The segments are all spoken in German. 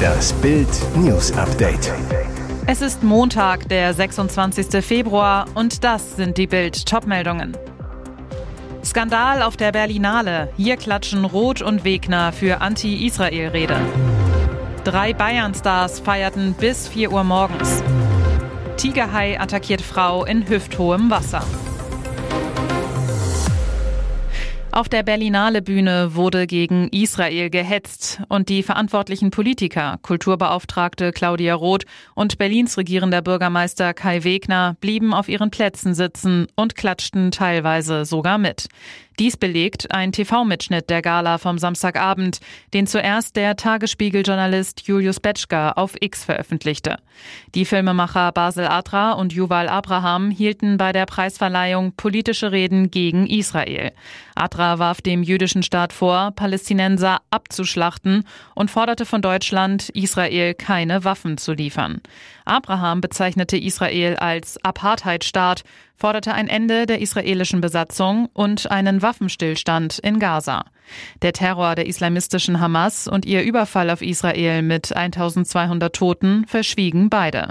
Das Bild News Update. Es ist Montag, der 26. Februar und das sind die Bild Topmeldungen. Skandal auf der Berlinale. Hier klatschen Roth und Wegner für Anti-Israel-Rede. Drei Bayern-Stars feierten bis 4 Uhr morgens. Tigerhai attackiert Frau in hüfthohem Wasser. Auf der Berlinale Bühne wurde gegen Israel gehetzt und die verantwortlichen Politiker, Kulturbeauftragte Claudia Roth und Berlins regierender Bürgermeister Kai Wegner blieben auf ihren Plätzen sitzen und klatschten teilweise sogar mit. Dies belegt ein TV-Mitschnitt der Gala vom Samstagabend, den zuerst der Tagesspiegel-Journalist Julius Betschka auf X veröffentlichte. Die Filmemacher Basel Adra und Yuval Abraham hielten bei der Preisverleihung politische Reden gegen Israel. Adra warf dem jüdischen Staat vor, Palästinenser abzuschlachten und forderte von Deutschland, Israel keine Waffen zu liefern. Abraham bezeichnete Israel als Apartheidstaat, forderte ein Ende der israelischen Besatzung und einen Waffenstillstand in Gaza. Der Terror der islamistischen Hamas und ihr Überfall auf Israel mit 1200 Toten verschwiegen beide.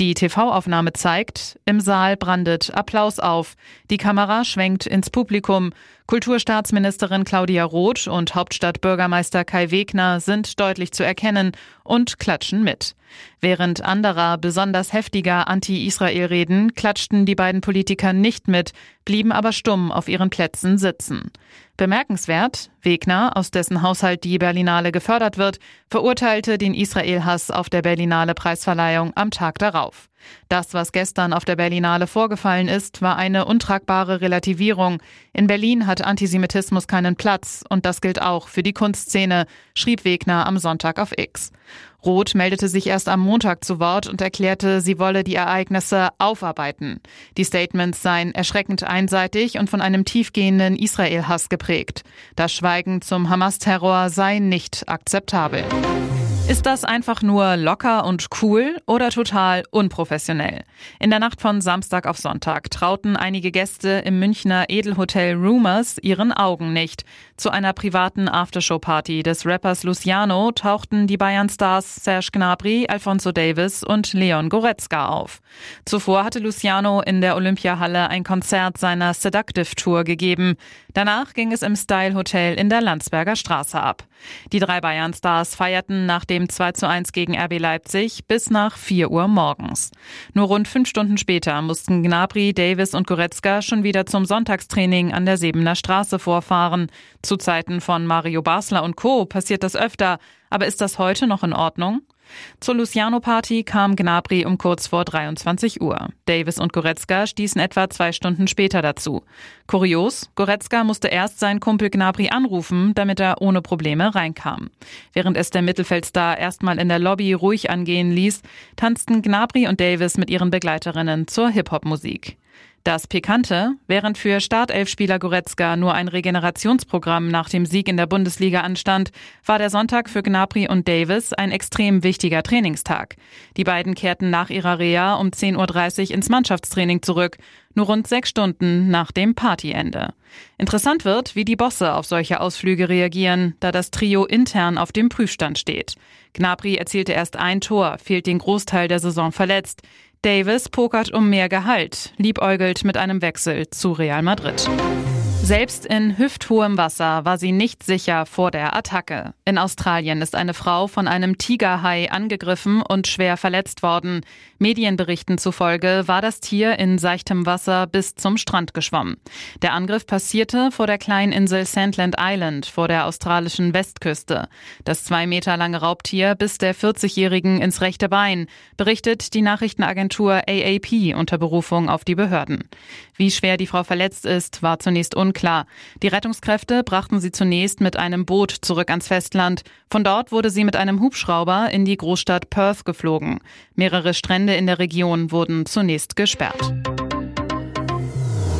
Die TV-Aufnahme zeigt, im Saal brandet Applaus auf. Die Kamera schwenkt ins Publikum. Kulturstaatsministerin Claudia Roth und Hauptstadtbürgermeister Kai Wegner sind deutlich zu erkennen und klatschen mit. Während anderer besonders heftiger Anti-Israel-Reden klatschten die beiden Politiker nicht mit, blieben aber stumm auf ihren Plätzen sitzen. Bemerkenswert, Wegner, aus dessen Haushalt die Berlinale gefördert wird, verurteilte den Israel-Hass auf der Berlinale Preisverleihung am Tag darauf. Das, was gestern auf der Berlinale vorgefallen ist, war eine untragbare Relativierung. In Berlin hat Antisemitismus keinen Platz und das gilt auch für die Kunstszene, schrieb Wegner am Sonntag auf X. Roth meldete sich erst am Montag zu Wort und erklärte, sie wolle die Ereignisse aufarbeiten. Die Statements seien erschreckend einseitig und von einem tiefgehenden Israel-Hass geprägt. Das Schweigen zum Hamas-Terror sei nicht akzeptabel. Ist das einfach nur locker und cool oder total unprofessionell? In der Nacht von Samstag auf Sonntag trauten einige Gäste im Münchner Edelhotel Rumors ihren Augen nicht. Zu einer privaten Aftershow-Party des Rappers Luciano tauchten die Bayern-Stars Serge Gnabry, Alfonso Davis und Leon Goretzka auf. Zuvor hatte Luciano in der Olympiahalle ein Konzert seiner Seductive Tour gegeben. Danach ging es im Style Hotel in der Landsberger Straße ab. Die drei Bayern-Stars feierten nach dem 2 zu 1 gegen RB Leipzig bis nach 4 Uhr morgens. Nur rund fünf Stunden später mussten Gnabry, Davis und Goretzka schon wieder zum Sonntagstraining an der Sebener Straße vorfahren. Zu Zeiten von Mario Basler und Co. passiert das öfter. Aber ist das heute noch in Ordnung? Zur Luciano-Party kam Gnabry um kurz vor 23 Uhr. Davis und Goretzka stießen etwa zwei Stunden später dazu. Kurios, Goretzka musste erst seinen Kumpel Gnabry anrufen, damit er ohne Probleme reinkam. Während es der Mittelfeldstar erstmal in der Lobby ruhig angehen ließ, tanzten Gnabry und Davis mit ihren Begleiterinnen zur Hip-Hop-Musik. Das Pikante, während für Startelfspieler Goretzka nur ein Regenerationsprogramm nach dem Sieg in der Bundesliga anstand, war der Sonntag für Gnabry und Davis ein extrem wichtiger Trainingstag. Die beiden kehrten nach ihrer Reha um 10.30 Uhr ins Mannschaftstraining zurück, nur rund sechs Stunden nach dem Partyende. Interessant wird, wie die Bosse auf solche Ausflüge reagieren, da das Trio intern auf dem Prüfstand steht. Gnabry erzielte erst ein Tor, fehlt den Großteil der Saison verletzt. Davis pokert um mehr Gehalt, liebäugelt mit einem Wechsel zu Real Madrid. Selbst in hüfthohem Wasser war sie nicht sicher vor der Attacke. In Australien ist eine Frau von einem Tigerhai angegriffen und schwer verletzt worden. Medienberichten zufolge war das Tier in seichtem Wasser bis zum Strand geschwommen. Der Angriff passierte vor der kleinen Insel Sandland Island vor der australischen Westküste. Das zwei Meter lange Raubtier biss der 40-Jährigen ins rechte Bein, berichtet die Nachrichtenagentur AAP unter Berufung auf die Behörden. Wie schwer die Frau verletzt ist, war zunächst unklar unklar. Die Rettungskräfte brachten sie zunächst mit einem Boot zurück ans Festland. Von dort wurde sie mit einem Hubschrauber in die Großstadt Perth geflogen. Mehrere Strände in der Region wurden zunächst gesperrt.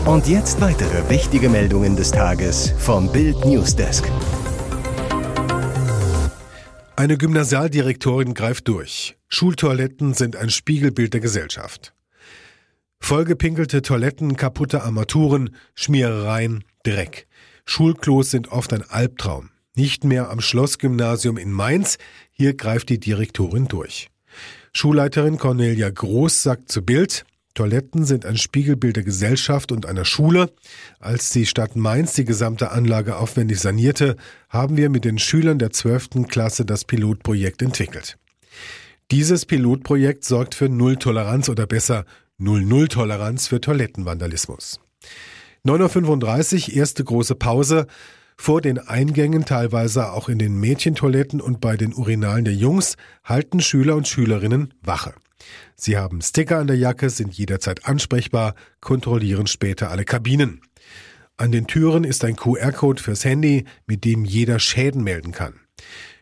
Und jetzt weitere wichtige Meldungen des Tages vom Bild Newsdesk. Eine Gymnasialdirektorin greift durch. Schultoiletten sind ein Spiegelbild der Gesellschaft. Vollgepinkelte Toiletten, kaputte Armaturen, Schmierereien, Dreck. Schulklos sind oft ein Albtraum. Nicht mehr am Schlossgymnasium in Mainz, hier greift die Direktorin durch. Schulleiterin Cornelia Groß sagt zu Bild, Toiletten sind ein Spiegelbild der Gesellschaft und einer Schule. Als die Stadt Mainz die gesamte Anlage aufwendig sanierte, haben wir mit den Schülern der 12. Klasse das Pilotprojekt entwickelt. Dieses Pilotprojekt sorgt für Null-Toleranz oder besser Null-Null-Toleranz für Toilettenvandalismus. 9.35 Uhr, erste große Pause. Vor den Eingängen, teilweise auch in den Mädchentoiletten und bei den Urinalen der Jungs, halten Schüler und Schülerinnen Wache. Sie haben Sticker an der Jacke, sind jederzeit ansprechbar, kontrollieren später alle Kabinen. An den Türen ist ein QR-Code fürs Handy, mit dem jeder Schäden melden kann.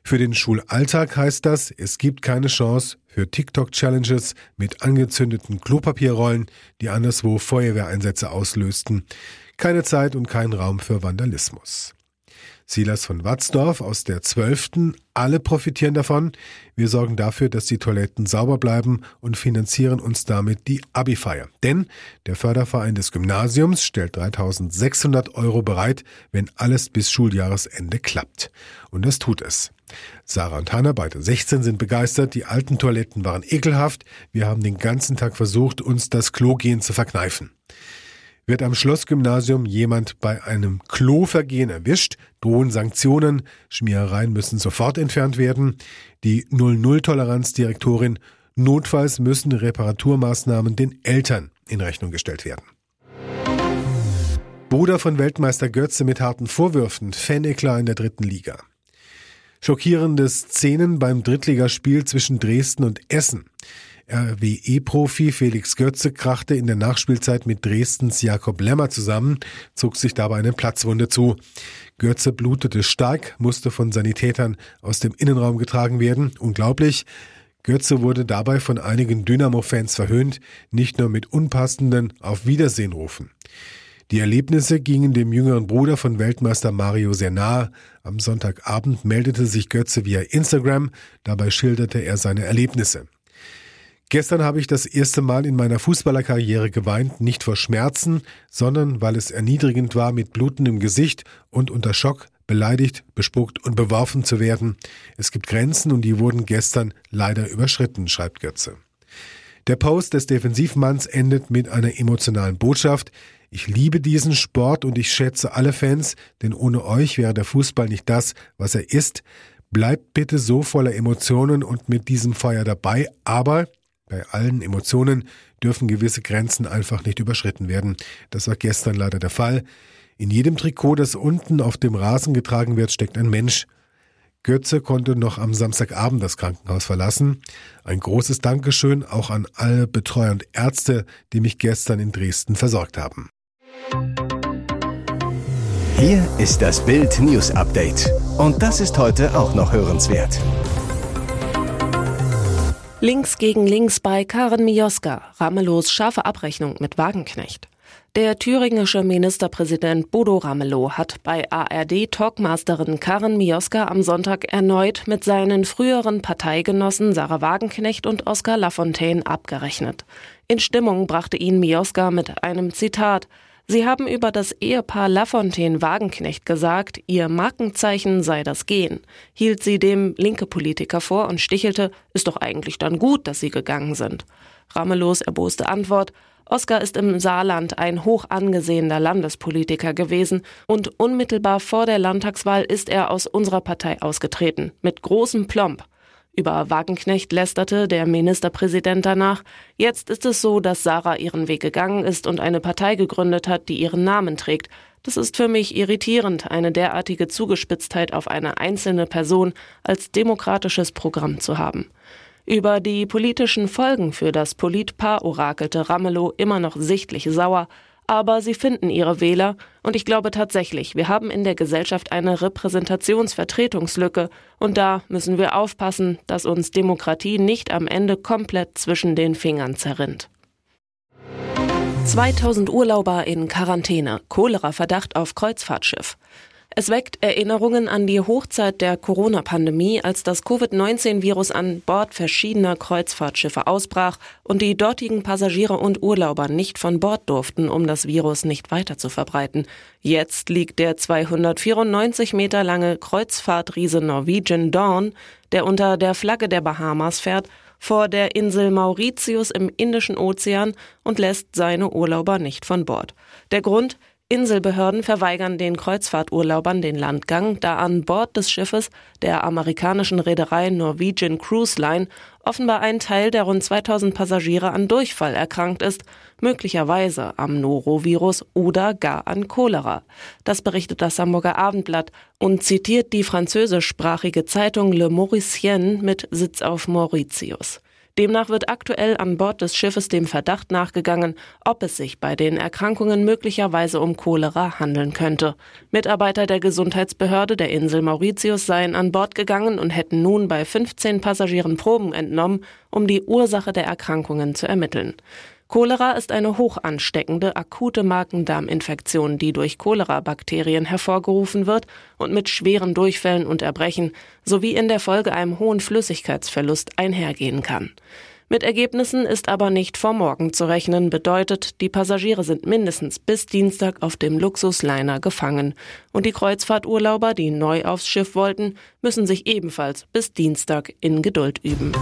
Für den Schulalltag heißt das, es gibt keine Chance für TikTok-Challenges mit angezündeten Klopapierrollen, die anderswo Feuerwehreinsätze auslösten. Keine Zeit und kein Raum für Vandalismus. Silas von Watzdorf aus der 12. Alle profitieren davon. Wir sorgen dafür, dass die Toiletten sauber bleiben und finanzieren uns damit die Abi-Feier. Denn der Förderverein des Gymnasiums stellt 3600 Euro bereit, wenn alles bis Schuljahresende klappt. Und das tut es. Sarah und Hannah, beide 16, sind begeistert. Die alten Toiletten waren ekelhaft. Wir haben den ganzen Tag versucht, uns das Klogehen zu verkneifen. Wird am Schlossgymnasium jemand bei einem Klovergehen erwischt, drohen Sanktionen, Schmierereien müssen sofort entfernt werden. Die Null-Null-Toleranz-Direktorin Notfalls müssen Reparaturmaßnahmen den Eltern in Rechnung gestellt werden. Bruder von Weltmeister Götze mit harten Vorwürfen, Faneklar in der dritten Liga. Schockierende Szenen beim Drittligaspiel zwischen Dresden und Essen. RWE-Profi Felix Götze krachte in der Nachspielzeit mit Dresdens Jakob Lemmer zusammen, zog sich dabei eine Platzwunde zu. Götze blutete stark, musste von Sanitätern aus dem Innenraum getragen werden. Unglaublich. Götze wurde dabei von einigen Dynamo-Fans verhöhnt, nicht nur mit unpassenden Auf Wiedersehen rufen. Die Erlebnisse gingen dem jüngeren Bruder von Weltmeister Mario sehr nahe. Am Sonntagabend meldete sich Götze via Instagram, dabei schilderte er seine Erlebnisse. Gestern habe ich das erste Mal in meiner Fußballerkarriere geweint, nicht vor Schmerzen, sondern weil es erniedrigend war, mit blutendem Gesicht und unter Schock beleidigt, bespuckt und beworfen zu werden. Es gibt Grenzen und die wurden gestern leider überschritten, schreibt Götze. Der Post des Defensivmanns endet mit einer emotionalen Botschaft. Ich liebe diesen Sport und ich schätze alle Fans, denn ohne euch wäre der Fußball nicht das, was er ist. Bleibt bitte so voller Emotionen und mit diesem Feuer dabei, aber bei allen Emotionen dürfen gewisse Grenzen einfach nicht überschritten werden. Das war gestern leider der Fall. In jedem Trikot, das unten auf dem Rasen getragen wird, steckt ein Mensch. Götze konnte noch am Samstagabend das Krankenhaus verlassen. Ein großes Dankeschön auch an alle Betreuer und Ärzte, die mich gestern in Dresden versorgt haben. Hier ist das Bild News Update. Und das ist heute auch noch hörenswert. Links gegen links bei Karen Mioska. Ramelows scharfe Abrechnung mit Wagenknecht. Der thüringische Ministerpräsident Bodo Ramelow hat bei ARD-Talkmasterin Karen Mioska am Sonntag erneut mit seinen früheren Parteigenossen Sarah Wagenknecht und Oskar Lafontaine abgerechnet. In Stimmung brachte ihn Mioska mit einem Zitat Sie haben über das Ehepaar Lafontaine-Wagenknecht gesagt, ihr Markenzeichen sei das Gehen, hielt sie dem linke Politiker vor und stichelte, ist doch eigentlich dann gut, dass sie gegangen sind. Ramelos erboste Antwort, Oskar ist im Saarland ein hoch angesehener Landespolitiker gewesen und unmittelbar vor der Landtagswahl ist er aus unserer Partei ausgetreten, mit großem Plomb. Über Wagenknecht lästerte der Ministerpräsident danach. Jetzt ist es so, dass Sarah ihren Weg gegangen ist und eine Partei gegründet hat, die ihren Namen trägt. Das ist für mich irritierend, eine derartige Zugespitztheit auf eine einzelne Person als demokratisches Programm zu haben. Über die politischen Folgen für das Politpaar orakelte Ramelow immer noch sichtlich sauer, aber sie finden ihre Wähler und ich glaube tatsächlich, wir haben in der Gesellschaft eine Repräsentationsvertretungslücke und da müssen wir aufpassen, dass uns Demokratie nicht am Ende komplett zwischen den Fingern zerrinnt. 2000 Urlauber in Quarantäne, Cholera-Verdacht auf Kreuzfahrtschiff. Es weckt Erinnerungen an die Hochzeit der Corona-Pandemie, als das Covid-19-Virus an Bord verschiedener Kreuzfahrtschiffe ausbrach und die dortigen Passagiere und Urlauber nicht von Bord durften, um das Virus nicht weiter zu verbreiten. Jetzt liegt der 294 Meter lange Kreuzfahrtriese Norwegian Dawn, der unter der Flagge der Bahamas fährt, vor der Insel Mauritius im Indischen Ozean und lässt seine Urlauber nicht von Bord. Der Grund, Inselbehörden verweigern den Kreuzfahrturlaubern den Landgang, da an Bord des Schiffes der amerikanischen Reederei Norwegian Cruise Line offenbar ein Teil der rund 2000 Passagiere an Durchfall erkrankt ist, möglicherweise am Norovirus oder gar an Cholera. Das berichtet das Hamburger Abendblatt und zitiert die französischsprachige Zeitung Le Mauricien mit Sitz auf Mauritius. Demnach wird aktuell an Bord des Schiffes dem Verdacht nachgegangen, ob es sich bei den Erkrankungen möglicherweise um Cholera handeln könnte. Mitarbeiter der Gesundheitsbehörde der Insel Mauritius seien an Bord gegangen und hätten nun bei 15 Passagieren Proben entnommen, um die Ursache der Erkrankungen zu ermitteln. Cholera ist eine hochansteckende, akute Magen-Darm-Infektion, die durch Cholera-Bakterien hervorgerufen wird und mit schweren Durchfällen und Erbrechen sowie in der Folge einem hohen Flüssigkeitsverlust einhergehen kann. Mit Ergebnissen ist aber nicht vor morgen zu rechnen, bedeutet, die Passagiere sind mindestens bis Dienstag auf dem Luxusliner gefangen. Und die Kreuzfahrturlauber, die neu aufs Schiff wollten, müssen sich ebenfalls bis Dienstag in Geduld üben.